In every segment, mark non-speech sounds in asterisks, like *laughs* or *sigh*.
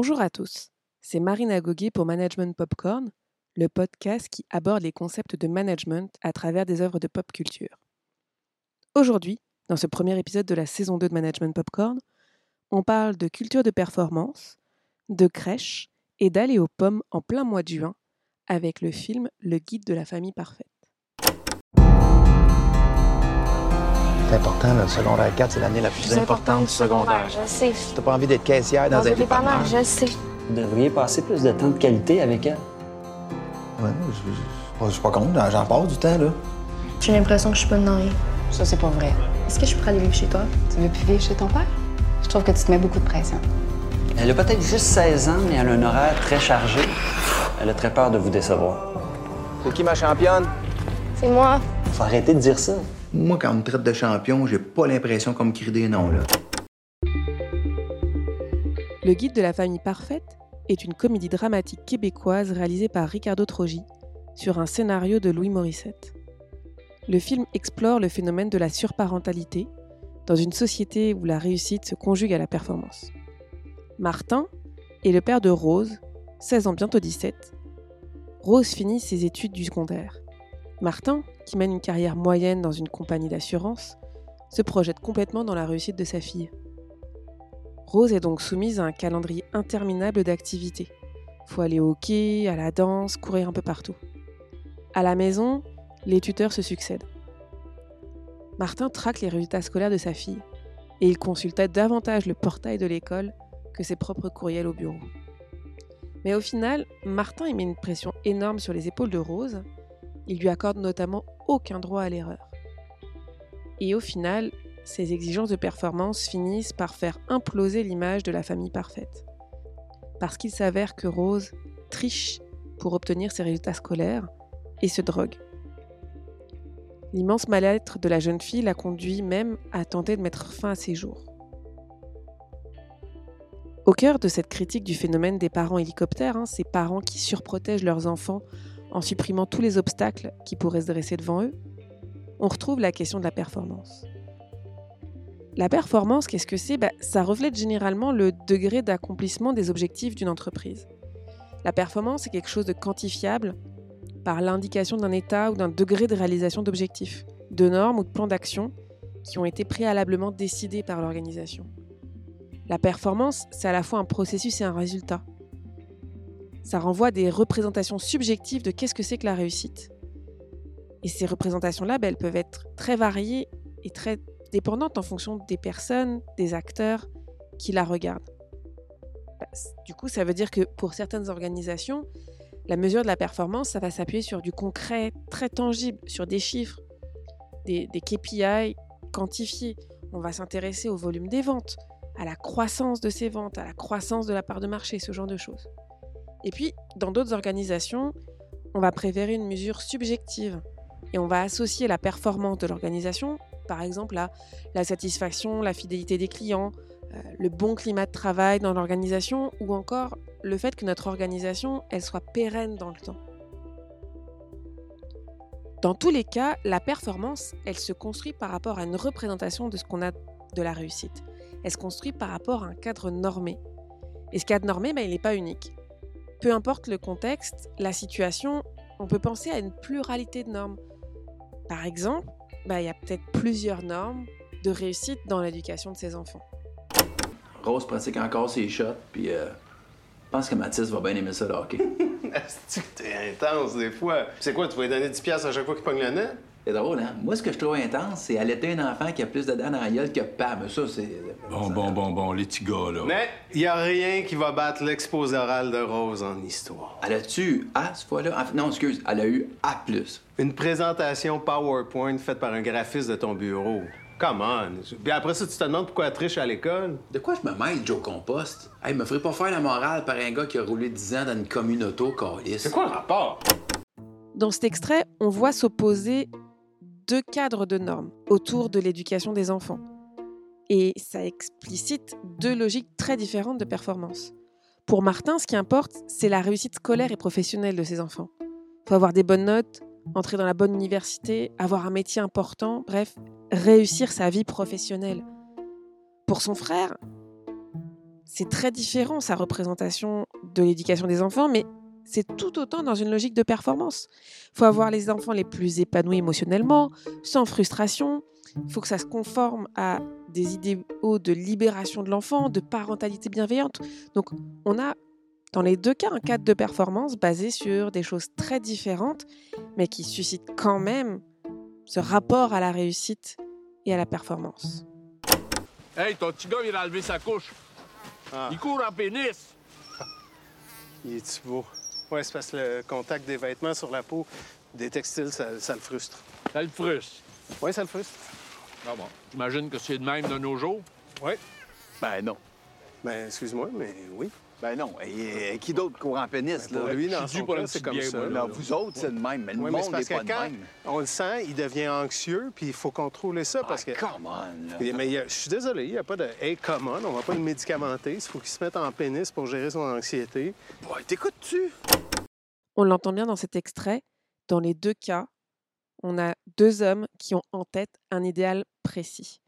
Bonjour à tous, c'est Marine Agoguet pour Management Popcorn, le podcast qui aborde les concepts de management à travers des œuvres de pop culture. Aujourd'hui, dans ce premier épisode de la saison 2 de Management Popcorn, on parle de culture de performance, de crèche et d'aller aux pommes en plein mois de juin avec le film Le guide de la famille parfaite. C'est important, le secondaire 4, c'est l'année la plus importante du secondaire. Je sais. T'as pas envie d'être caissière dans, Dans un dépanneur, je sais. Vous devriez passer plus de temps de qualité avec elle. Ouais, je, je- je suis pas contre, j'en- j'en passe du temps, là. J'ai l'impression que je suis pas dans rien. Ça, c'est pas vrai. Est-ce que je pourrais aller vivre chez toi? Tu veux plus vivre chez ton père? Je trouve que tu te mets beaucoup de pression. Elle a peut-être juste 16 ans, mais elle a un horaire très chargé. Elle a très peur de vous décevoir. C'est qui ma championne? C'est moi. Faut arrêter de dire ça. Moi, quand on me traite de champion, j'ai pas l'impression qu'on me crie des là. Le guide de la famille parfaite est une comédie dramatique québécoise réalisée par Ricardo Trogi sur un scénario de Louis Morissette. Le film explore le phénomène de la surparentalité dans une société où la réussite se conjugue à la performance. Martin est le père de Rose, 16 ans bientôt 17. Rose finit ses études du secondaire. Martin, qui mène une carrière moyenne dans une compagnie d'assurance, se projette complètement dans la réussite de sa fille. Rose est donc soumise à un calendrier interminable d'activités. Faut aller au hockey, à la danse, courir un peu partout. À la maison, les tuteurs se succèdent. Martin traque les résultats scolaires de sa fille et il consultait davantage le portail de l'école que ses propres courriels au bureau. Mais au final, Martin y met une pression énorme sur les épaules de Rose. Il lui accorde notamment aucun droit à l'erreur. Et au final, ces exigences de performance finissent par faire imploser l'image de la famille parfaite. Parce qu'il s'avère que Rose triche pour obtenir ses résultats scolaires et se drogue. L'immense mal-être de la jeune fille la conduit même à tenter de mettre fin à ses jours. Au cœur de cette critique du phénomène des parents hélicoptères, hein, ces parents qui surprotègent leurs enfants en supprimant tous les obstacles qui pourraient se dresser devant eux, on retrouve la question de la performance. La performance, qu'est-ce que c'est? Bah, Ça reflète généralement le degré d'accomplissement des objectifs d'une entreprise. La performance, c'est quelque chose de quantifiable par l'indication d'un état ou d'un degré de réalisation d'objectifs, de normes ou de plans d'action qui ont été préalablement décidés par l'organisation. La performance, c'est à la fois un processus et un résultat. Ça renvoie à des représentations subjectives de qu'est-ce que c'est que la réussite. Et ces représentations-là, bah, elles peuvent être très variées et très dépendantes en fonction des personnes, des acteurs qui la regardent. Bah, Du coup, ça veut dire que pour certaines organisations, la mesure de la performance, ça va s'appuyer sur du concret, très tangible, sur des chiffres, des, des KPI quantifiés. On va s'intéresser au volume des ventes, à la croissance de ces ventes, à la croissance de la part de marché, ce genre de choses. Et puis, dans d'autres organisations, on va préférer une mesure subjective et on va associer la performance de l'organisation, par exemple, à la satisfaction, la fidélité des clients, euh, le bon climat de travail dans l'organisation ou encore le fait que notre organisation, elle soit pérenne dans le temps. Dans tous les cas, la performance, elle se construit par rapport à une représentation de ce qu'on a de la réussite. Elle se construit par rapport à un cadre normé. Et ce cadre normé, ben, il n'est pas unique. Peu importe le contexte, la situation, on peut penser à une pluralité de normes. Par exemple, ben, il y a peut-être plusieurs normes de réussite dans l'éducation de ses enfants. Rose pratique encore ses shots, puis euh, je pense que Mathis va bien aimer ça, le hockey. *laughs* Intense des fois. C'est quoi, tu vas lui donner 10$ piastres à chaque fois qu'il pogne le nez? C'est drôle, hein? Moi, ce que je trouve intense, c'est allaiter un enfant qui a plus de dents dans la gueule que Pam. Ça, c'est. Bon, bon, bon, bon, les petits gars, là. Mais y a rien qui va battre l'exposé oral de Rose en histoire. Elle a-tu A, cette fois-là? Ah, Non, excuse, elle a eu A. Une présentation PowerPoint faite par un graphiste de ton bureau. Come on. Puis après ça, tu te demandes pourquoi elle triche à l'école. De quoi je me mêle, Joe Compost? Hey, me ferait pas faire la morale par un gars qui a roulé 10 ans dans une commune auto, Calis. C'est quoi le rapport? Dans cet extrait, on voit s'opposer deux cadres de normes autour de l'éducation des enfants. Et ça explicite deux logiques très différentes de performance. Pour Martin, ce qui importe, c'est la réussite scolaire et professionnelle de ses enfants. Il faut avoir des bonnes notes, entrer dans la bonne université, avoir un métier important, bref, réussir sa vie professionnelle. Pour son frère, c'est très différent sa représentation de l'éducation des enfants, mais c'est tout autant dans une logique de performance. Il faut avoir les enfants les plus épanouis émotionnellement, sans frustration. Il faut que ça se conforme à des idéaux de libération de l'enfant, de parentalité bienveillante. Donc on a dans les deux cas un cadre de performance basé sur des choses très différentes, mais qui suscitent quand même ce rapport à la réussite et à la performance. Hey, ton petit gars vient d'enlever sa couche. Ah. Il court en pénis. Il est-tu beau? Ouais, c'est parce que le contact des vêtements sur la peau des textiles, ça, ça le frustre. Ça le frustre. Oui, ça le frustre. Ah bon. J'imagine que c'est de même de nos jours. Oui. Ben non. Ben, excuse-moi, mais oui. Ben non. Et, et qui d'autre court en pénis, Ben, là? pour lui, dans son cas, c'est comme ça. là. vous autres, c'est le même, mais le Oui, monde n'est pas que quand même. on le sent, il devient anxieux, puis il faut contrôler ça parce que... Ah, come on, là. Mais je suis désolé, il n'y a pas de « Hey, come on », on va pas le médicamenter. Il faut qu'il se mette en pénis pour gérer son anxiété. Ouais, T'écoutes-tu? On l'entend bien dans cet extrait. Dans les deux cas, on a deux hommes qui ont en tête un idéal précis,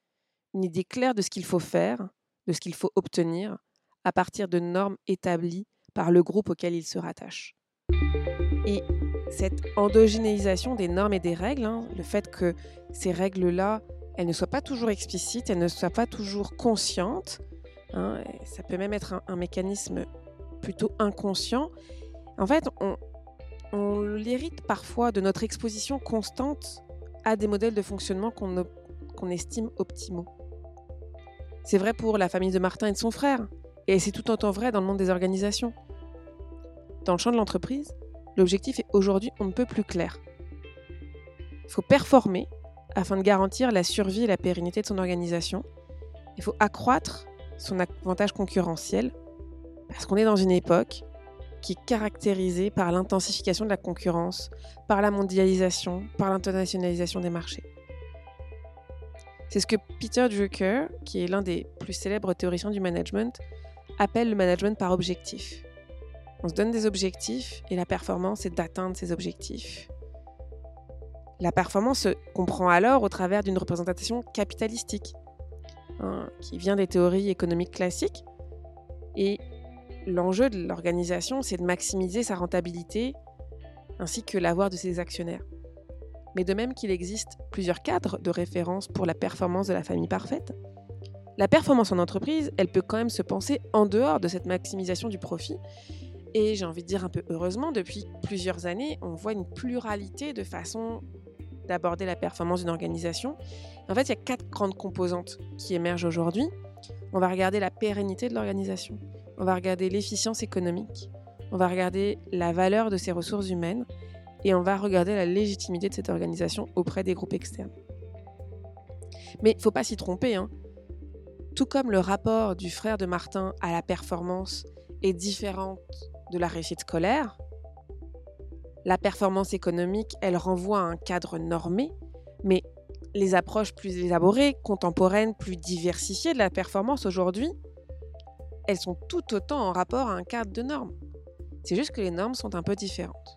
une idée claire de ce qu'il faut faire, de ce qu'il faut obtenir, à partir de normes établies par le groupe auquel ils se rattachent. Et cette endogénéisation des normes et des règles, hein, le fait que ces règles-là, elles ne soient pas toujours explicites, elles ne soient pas toujours conscientes, hein, ça peut même être un, mécanisme plutôt inconscient. En fait, on, l'hérite parfois de notre exposition constante à des modèles de fonctionnement qu'on estime optimaux. C'est vrai pour la famille de Martin et de son frère, et c'est tout autant vrai dans le monde des organisations. Dans le champ de l'entreprise, l'objectif est aujourd'hui on ne peut plus clair. Il faut performer afin de garantir la survie et la pérennité de son organisation. Il faut accroître son avantage concurrentiel, parce qu'on est dans une époque qui est caractérisée par l'intensification de la concurrence, par la mondialisation, par l'internationalisation des marchés. C'est ce que Peter Drucker, qui est l'un des plus célèbres théoriciens du management, appelle le management par objectif. On se donne des objectifs et la performance est d'atteindre ces objectifs. La performance se comprend alors au travers d'une représentation capitalistique, hein, qui vient des théories économiques classiques. Et l'enjeu de l'organisation, c'est de maximiser sa rentabilité ainsi que l'avoir de ses actionnaires. Mais de même qu'il existe plusieurs cadres de référence pour la performance de la famille parfaite, la performance en entreprise, elle peut quand même se penser en dehors de cette maximisation du profit. Et j'ai envie de dire un peu heureusement, depuis plusieurs années, on voit une pluralité de façons d'aborder la performance d'une organisation. En fait, il y a quatre grandes composantes qui émergent aujourd'hui. On va regarder la pérennité de l'organisation, on va regarder l'efficience économique, on va regarder la valeur de ses ressources humaines et on va regarder la légitimité de cette organisation auprès des groupes externes. Mais il ne faut pas s'y tromper. Hein. Tout comme le rapport du frère de Martin à la performance est différent de la réussite scolaire, la performance économique, elle renvoie à un cadre normé, mais les approches plus élaborées, contemporaines, plus diversifiées de la performance aujourd'hui, elles sont tout autant en rapport à un cadre de normes. C'est juste que les normes sont un peu différentes.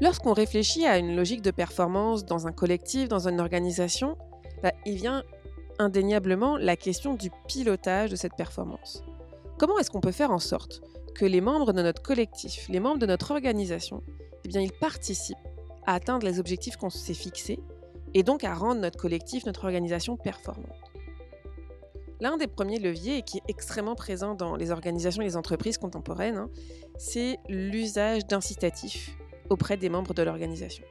Lorsqu'on réfléchit à une logique de performance dans un collectif, dans une organisation, il vient indéniablement la question du pilotage de cette performance. Comment est-ce qu'on peut faire en sorte que les membres de notre collectif, les membres de notre organisation, eh ils participent à atteindre les objectifs qu'on s'est fixés et donc à rendre notre collectif, notre organisation performante. L'un des premiers leviers, et qui est extrêmement présent dans les organisations et les entreprises contemporaines, hein, c'est l'usage d'incitatifs auprès des membres de l'organisation.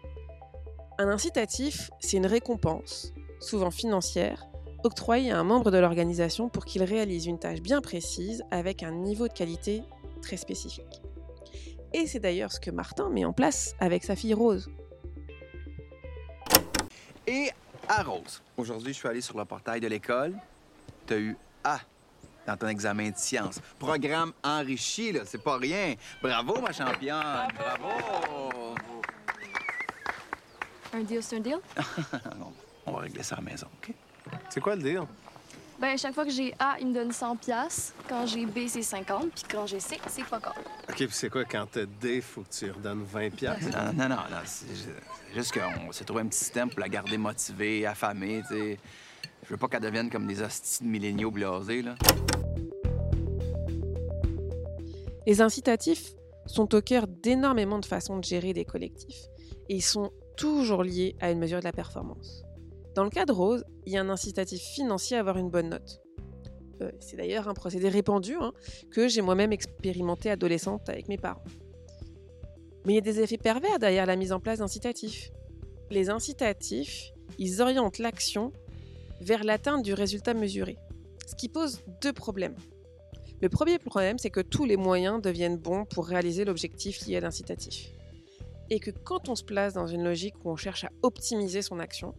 Un incitatif, c'est une récompense, souvent financière, octroyée à un membre de l'organisation pour qu'il réalise une tâche bien précise avec un niveau de qualité très spécifique. Et c'est d'ailleurs ce que Martin met en place avec sa fille Rose. Et à Rose. Aujourd'hui, je suis allé sur le portail de l'école. Tu as eu A dans ton examen de sciences. Programme enrichi, là, c'est pas rien. Bravo, ma championne. Bravo. Un deal, c'est un deal? Non, *laughs* on va régler ça à la maison, OK? C'est quoi le deal? Ben, chaque fois que j'ai A, il me donne 100 pièces. Quand j'ai B, c'est 50. Puis quand j'ai C, c'est pas grave. OK, puis c'est quoi, quand t'as D, faut que tu redonnes 20 piastres? Non, non, non, non, c'est ju- c'est juste qu'on s'est trouvé un petit système pour la garder motivée, affamée, tu sais. Je veux pas qu'elle devienne comme des hosties de milléniaux blasés, là. Les incitatifs sont au cœur d'énormément de façons de gérer des collectifs et ils sont toujours liés à une mesure de la performance. Dans le cas de Rose, il y a un incitatif financier à avoir une bonne note. Euh, c'est d'ailleurs un procédé répandu hein, que j'ai moi-même expérimenté adolescente avec mes parents. Mais il y a des effets pervers derrière la mise en place d'incitatifs. Les incitatifs, ils orientent l'action vers l'atteinte du résultat mesuré, ce qui pose deux problèmes. Le premier problème, c'est que tous les moyens deviennent bons pour réaliser l'objectif lié à l'incitatif. Et que quand on se place dans une logique où on cherche à optimiser son action,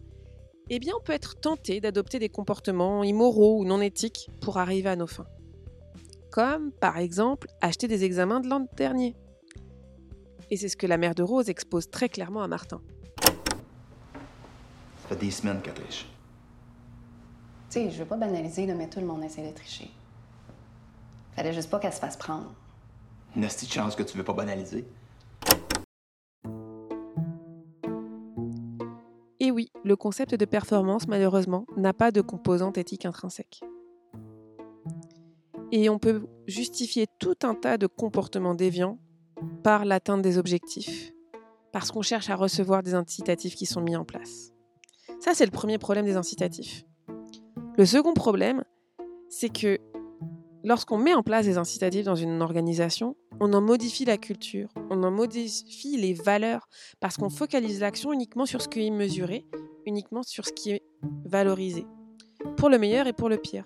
eh bien on peut être tenté d'adopter des comportements immoraux ou non éthiques pour arriver à nos fins. Comme, par exemple, acheter des examens de l'an dernier. Et c'est ce que la mère de Rose expose très clairement à Martin. Ça fait des semaines qu'elle triche. Tu sais, je veux pas banaliser, là, mais tout le monde essaie de tricher. Fallait juste pas qu'elle se fasse prendre. Une de chance que tu veux pas banaliser. Le concept de performance, malheureusement, n'a pas de composante éthique intrinsèque. Et on peut justifier tout un tas de comportements déviants par l'atteinte des objectifs, parce qu'on cherche à recevoir des incitatifs qui sont mis en place. Ça, c'est le premier problème des incitatifs. Le second problème, c'est que lorsqu'on met en place des incitatifs dans une organisation, on en modifie la culture, on en modifie les valeurs, parce qu'on focalise l'action uniquement sur ce qui est mesuré, uniquement sur ce qui est valorisé, pour le meilleur et pour le pire.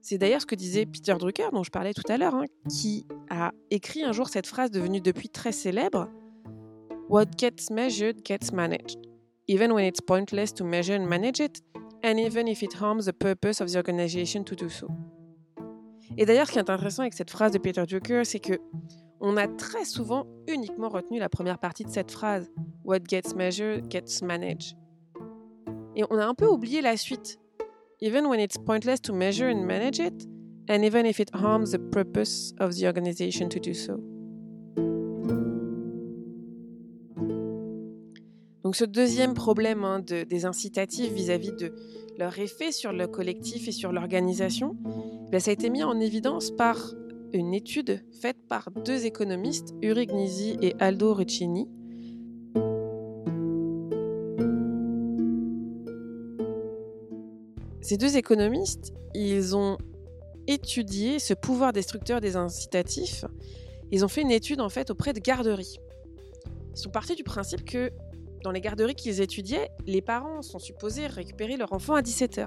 C'est d'ailleurs ce que disait Peter Drucker, dont je parlais tout à l'heure, hein, qui a écrit un jour cette phrase devenue depuis très célèbre What gets measured gets managed, even when it's pointless to measure and manage it, and even if it harms the purpose of the organization to do so. Et d'ailleurs, ce qui est intéressant avec cette phrase de Peter Drucker, c'est que on a très souvent uniquement retenu la première partie de cette phrase What gets measured gets managed. Et on a un peu oublié la suite. Even when it's pointless to measure and manage it, and even if it harms the purpose of the organization to do so. Donc ce deuxième problème hein, de- des incitatifs vis-à-vis de leur effet sur le collectif et sur l'organisation, ben, ça a été mis en évidence par une étude faite par deux économistes, Uri Gnisi et Aldo Riccini. Ces deux économistes, ils ont étudié ce pouvoir destructeur des incitatifs. Ils ont fait une étude en fait auprès de garderies. Ils sont partis du principe que dans les garderies qu'ils étudiaient, les parents sont supposés récupérer leur enfant à 17h.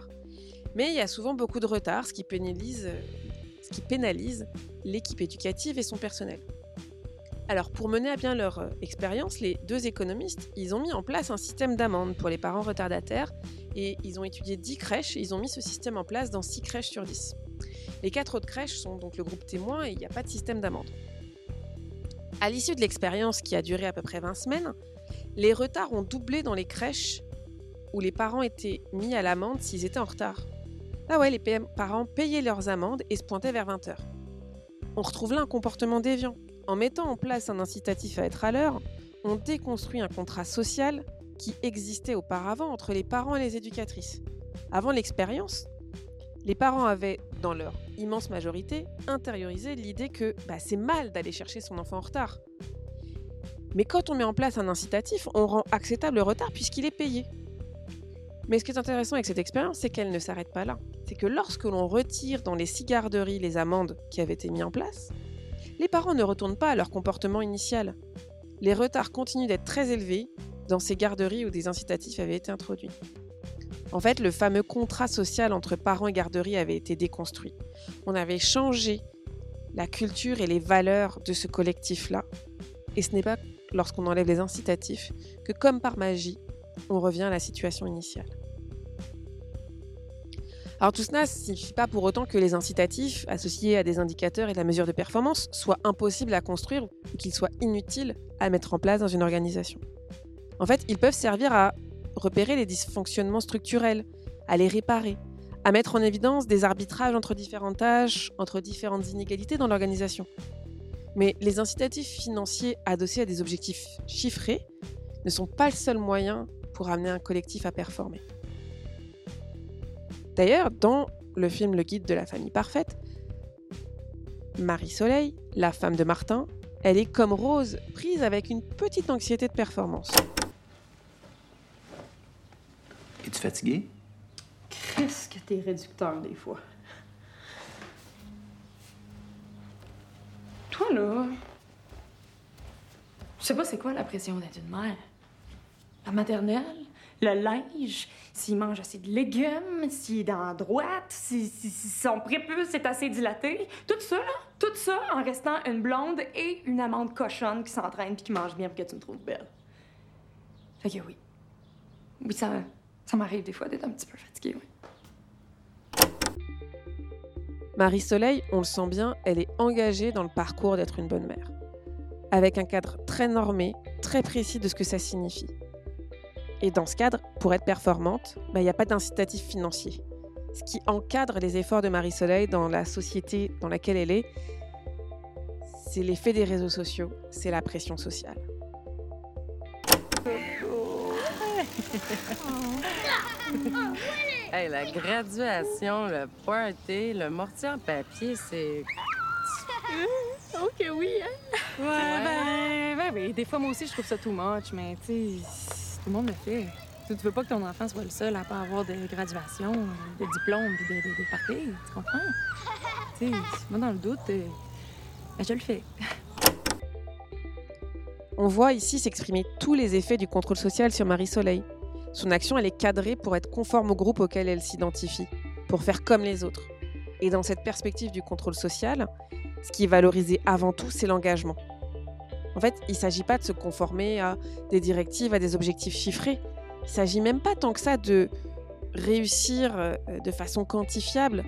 Mais il y a souvent beaucoup de retard, ce qui pénalise, qui pénalise l'équipe éducative et son personnel. Alors pour mener à bien leur euh, expérience, les deux économistes, ils ont mis en place un système d'amende pour les parents retardataires et ils ont étudié 10 crèches et ils ont mis ce système en place dans 6 crèches sur 10. Les quatre autres crèches sont donc le groupe témoin et il n'y a pas de système d'amende. À l'issue de l'expérience qui a duré à peu près 20 semaines, les retards ont doublé dans les crèches où les parents étaient mis à l'amende s'ils étaient en retard. Ah ouais, les parents payaient leurs amendes et se pointaient vers 20h. On retrouve là un comportement déviant. En mettant en place un incitatif à être à l'heure, on déconstruit un contrat social qui existait auparavant entre les parents et les éducatrices. Avant l'expérience, les parents avaient, dans leur immense majorité, intériorisé l'idée que bah, c'est mal d'aller chercher son enfant en retard. Mais quand on met en place un incitatif, on rend acceptable le retard puisqu'il est payé. Mais ce qui est intéressant avec cette expérience, c'est qu'elle ne s'arrête pas là. C'est que lorsque l'on retire dans les six garderies les amendes qui avaient été mises en place, les parents ne retournent pas à leur comportement initial. Les retards continuent d'être très élevés dans ces garderies où des incitatifs avaient été introduits. En fait, le fameux contrat social entre parents et garderies avait été déconstruit. On avait changé la culture et les valeurs de ce collectif-là. Et ce n'est pas lorsqu'on enlève les incitatifs que, comme par magie, on revient à la situation initiale. Alors tout cela ne signifie pas pour autant que les incitatifs associés à des indicateurs et de la mesure de performance soient impossibles à construire ou qu'ils soient inutiles à mettre en place dans une organisation. En fait, ils peuvent servir à repérer les dysfonctionnements structurels, à les réparer, à mettre en évidence des arbitrages entre différentes tâches, entre différentes inégalités dans l'organisation. Mais les incitatifs financiers adossés à des objectifs chiffrés ne sont pas le seul moyen pour amener un collectif à performer. D'ailleurs, dans le film Le guide de la famille parfaite, Marie Soleil, la femme de Martin, elle est comme Rose, prise avec une petite anxiété de performance. Es-tu fatigué? Qu'est-ce que t'es réducteur des fois? Toi, là, je sais pas c'est quoi la pression d'être une mère. Maternelle, le linge, s'il mange assez de légumes, s'il est dans la droite, si, si- si son prépuce est assez dilaté. Tout ça, tout ça en restant une blonde et une amande cochonne qui s'entraîne puis qui mange bien pour que tu me trouves belle. Fait que oui. Oui, ça, ça m'arrive des fois d'être un petit peu fatiguée, oui. Marie Soleil, on le sent bien, elle est engagée dans le parcours d'être une bonne mère. Avec un cadre très normé, très précis de ce que ça signifie. Et dans ce cadre, pour être performante, bah, il n'y a pas d'incitatif financier. Ce qui encadre les efforts de Marie Soleil dans la société dans laquelle elle est, c'est l'effet des réseaux sociaux, c'est la pression sociale. *laughs* Hey, la graduation, le party, le mortier en papier, c'est. *laughs* Ok, oui, hein? Ouais, Ben, ben, ben, des fois, moi aussi, je trouve ça too much, mais tu sais, le monde le fait. Tu tu veux pas que ton enfant soit le seul à pas avoir de graduation, de diplôme, puis de, de, party, tu comprends? Tu moi, dans le doute, euh, ben, je le fais. *laughs* On voit ici s'exprimer tous les effets du contrôle social sur Marie Soleil. Son action, elle est cadrée pour être conforme au groupe auquel elle s'identifie, pour faire comme les autres. Et dans cette perspective du contrôle social, ce qui est valorisé avant tout, c'est l'engagement. En fait, il ne s'agit pas de se conformer à des directives, à des objectifs chiffrés. Il ne s'agit même pas tant que ça de réussir euh, de façon quantifiable.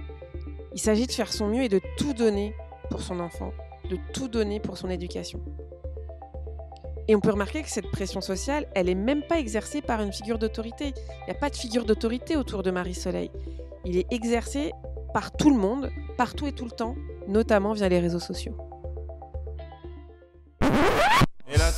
Il s'agit de faire son mieux et de tout donner pour son enfant, de tout donner pour son éducation. Et on peut remarquer que cette pression sociale, elle n'est même pas exercée par une figure d'autorité. Il n'y a pas de figure d'autorité autour de Marie Soleil. Il est exercé par tout le monde, partout et tout le temps, notamment via les réseaux sociaux.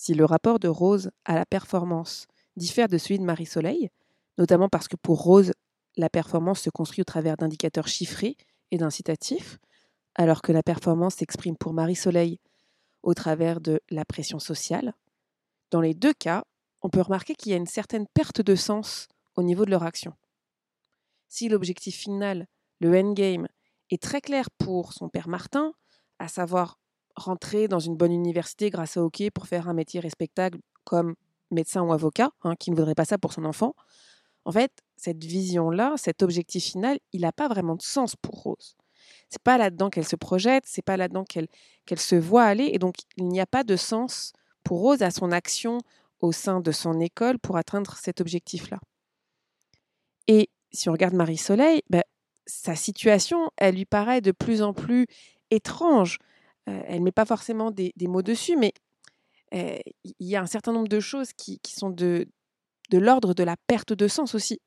si le rapport de Rose à la performance diffère de celui de Marie-Soleil, notamment parce que pour Rose, la performance se construit au travers d'indicateurs chiffrés et d'incitatifs, alors que la performance s'exprime pour Marie-Soleil au travers de la pression sociale. Dans les deux cas, on peut remarquer qu'il y a une certaine perte de sens au niveau de leur action. Si l'objectif final, le endgame, est très clair pour son père Martin, à savoir rentrer dans une bonne université grâce au hockey pour faire un métier respectable comme médecin ou avocat, hein, qui ne voudrait pas ça pour son enfant, en fait, cette vision-là, cet objectif final, il n'a pas vraiment de sens pour Rose. C'est pas là-dedans qu'elle se projette, c'est pas là-dedans qu'elle se voit aller, et donc il n'y a pas de sens pour Rose à son action au sein de son école pour atteindre cet objectif-là. Et si on regarde Marie-Soleil, ben, sa situation, elle lui paraît de plus en plus étrange. Euh, elle ne met pas forcément des, mots dessus, mais euh, il y a un certain nombre de choses qui, sont de, l'ordre de la perte de sens aussi.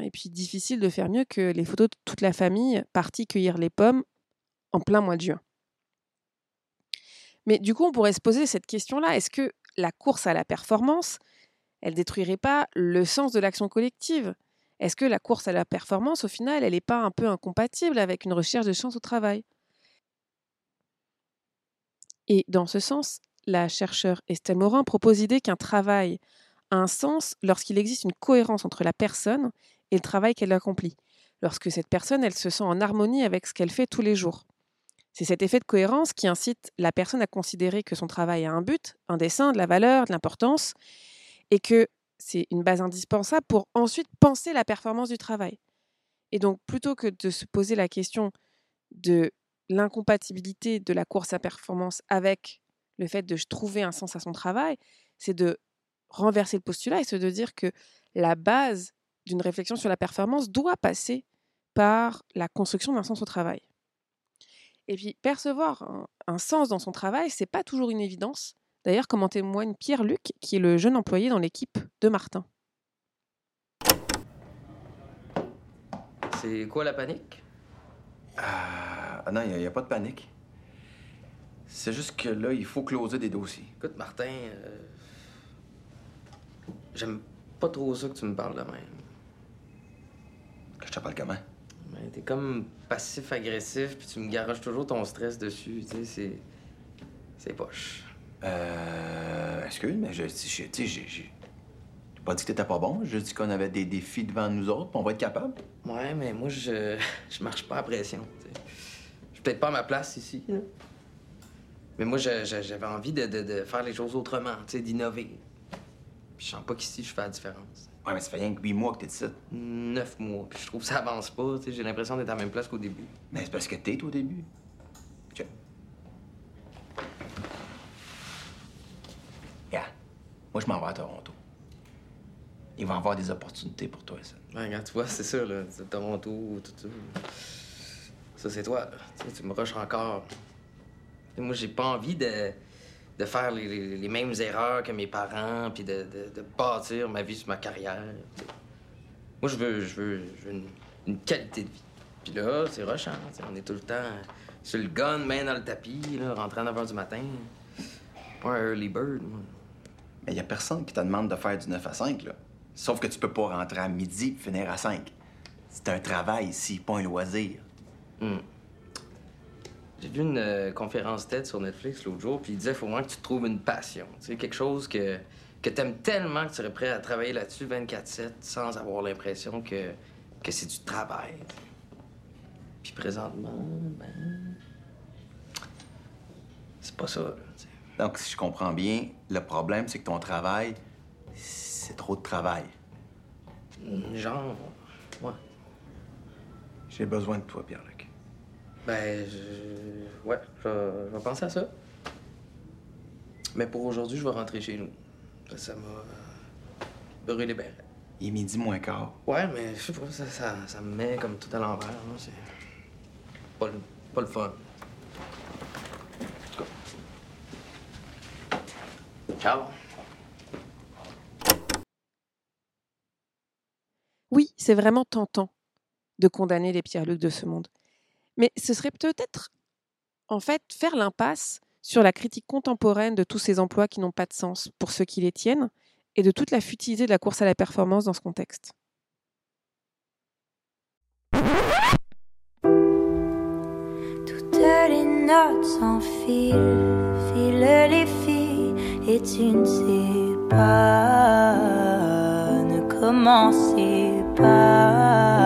Et puis difficile de faire mieux que les photos de toute la famille partie cueillir les pommes en plein mois de juin. Mais du coup, on pourrait se poser cette question-là. Est-ce que la course à la performance, elle détruirait pas le sens de l'action collective? Est-ce que la course à la performance, au final, elle n'est pas un peu incompatible avec une recherche de chance au travail? Et dans ce sens, la chercheure Estelle Morin propose l'idée qu'un travail a un sens lorsqu'il existe une cohérence entre la personne et le travail qu'elle accomplit, lorsque cette personne, elle se sent en harmonie avec ce qu'elle fait tous les jours. C'est cet effet de cohérence qui incite la personne à considérer que son travail a un but, un dessin, de la valeur, de l'importance, et que c'est une base indispensable pour ensuite penser la performance du travail. Et donc, plutôt que de se poser la question de l'incompatibilité de la course à performance avec le fait de trouver un sens à son travail, c'est de renverser le postulat et se de dire que la base d'une réflexion sur la performance doit passer par la construction d'un sens au travail. Et puis percevoir un, un sens dans son travail, c'est pas toujours une évidence. D'ailleurs, comme en témoigne Pierre-Luc, qui est le jeune employé dans l'équipe de Martin. C'est quoi la panique? Ah, ah non, il n'y a, pas de panique. C'est juste que là, il faut closer des dossiers. Écoute, Martin, euh, j'aime pas trop ça que tu me parles de même. Que je te parle comment? Ben, t'es comme passif-agressif, puis tu me garages toujours ton stress dessus. Tu sais, c'est. C'est poche. Euh. Excuse, mais je. je- Tu sais, j'ai. j'ai pas dit que t'étais pas bon. J'ai dit qu'on avait des défis devant nous autres, puis on va être capable. Ouais, mais moi, je. *laughs* Je marche pas à pression. Peut-être pas à ma place ici, là. Mais moi, j'avais envie de, de- de faire les choses autrement, tu sais, d'innover. Puis je sens pas qu'ici, je fais la différence. Ouais, mais ça fait rien que huit mois que t'es ici. Neuf mois. Puis je trouve que ça avance pas, tu sais. J'ai l'impression d'être à la même place qu'au début. Mais c'est parce que t'es au début. Tiens. Regarde, moi, je m'en vais à Toronto. Il va y avoir des opportunités pour toi, ça. Ouais, regarde, tu vois, c'est ça, là. C'est Toronto, tout ça. Ça, c'est toi. Tu sais, tu me rushes encore. Moi, j'ai pas envie de, de faire les, mêmes erreurs que mes parents, puis de, de, bâtir ma vie sur ma carrière. Moi, je veux, je veux, veux une, une qualité de vie. Puis là, c'est rushant. tu sais, On est tout le temps sur le gun, main dans le tapis, là, rentrant à 9 h du matin. Pas un early bird, moi. Mais y a personne qui te demande de faire du 9 à 5, là. Sauf que tu peux pas rentrer à midi et finir à 5. C'est un travail ici, pas un loisir. Hmm. J'ai vu une euh, conférence TED sur Netflix l'autre jour, puis il disait faut vraiment que tu trouves une passion. Tu sais, quelque chose que, que t'aimes tellement que tu serais prêt à travailler là-dessus 24-7 sans avoir l'impression que, que c'est du travail. Puis présentement, ben. C'est pas ça, là. Donc, si je comprends bien, le problème, c'est que ton travail, c'est trop de travail. Genre, ouais. J'ai besoin de toi, Pierre-Luc. Ben, je... ouais, je vais, je vais penser à ça. Mais pour aujourd'hui, je vais rentrer chez nous. Ça, m'a euh, brûlé les bérets. Il est midi moins quart. Ouais, mais je sais pas, ça, ça, ça me met comme tout à l'envers. hein, C'est pas le, pas le fun. En tout cas. Ciao. Oui, c'est vraiment tentant de condamner les Pierre-Luc de ce monde. Mais ce serait peut-être, en fait, faire l'impasse sur la critique contemporaine de tous ces emplois qui n'ont pas de sens pour ceux qui les tiennent et de toute la futilité de la course à la performance dans ce contexte. Toutes les notes les filles, et tu ne sais pas, ne commencez pas.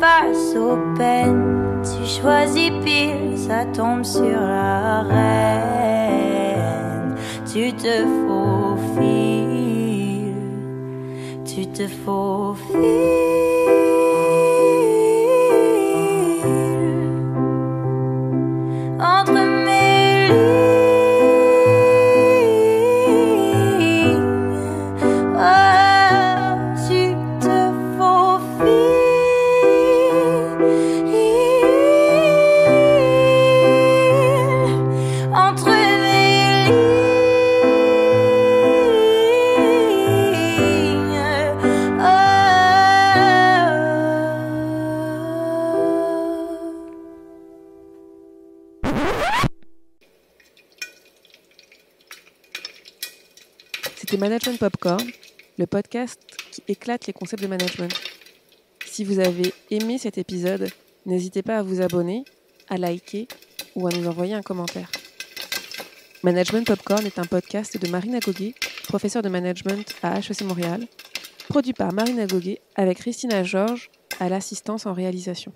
Face aux peines, tu choisis pile, ça tombe sur la reine. Tu te faufiles, tu te faufiles Popcorn, le podcast qui éclate les concepts de management. Si vous avez aimé cet épisode, n'hésitez pas à vous abonner, à liker ou à nous envoyer un commentaire. Management Popcorn est un podcast de Marina Goguet, professeure de management à HEC Montréal, produit par Marina Goguet avec Christina Georges à l'assistance en réalisation.